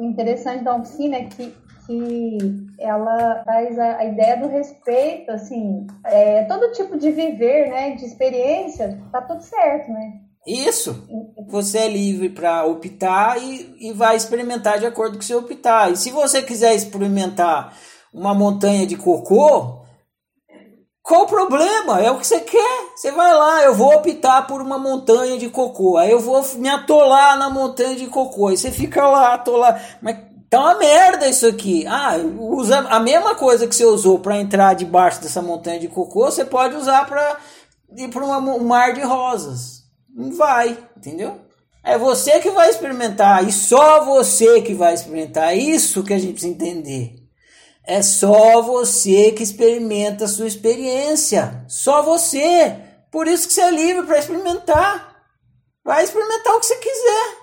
o interessante da oficina é que, que ela traz a, a ideia do respeito, assim, é, todo tipo de viver, né, de experiência, tá tudo certo, né? Isso. Você é livre para optar e, e vai experimentar de acordo com o seu optar. E se você quiser experimentar uma montanha de cocô, qual o problema? É o que você quer. Você vai lá, eu vou optar por uma montanha de cocô. Aí eu vou me atolar na montanha de cocô. Aí você fica lá, atolar. Mas tá uma merda isso aqui. Ah, usa a mesma coisa que você usou para entrar debaixo dessa montanha de cocô, você pode usar para ir para um mar de rosas. Não vai, entendeu? É você que vai experimentar e só você que vai experimentar. É isso que a gente precisa entender. É só você que experimenta a sua experiência. Só você. Por isso que você é livre para experimentar. Vai experimentar o que você quiser.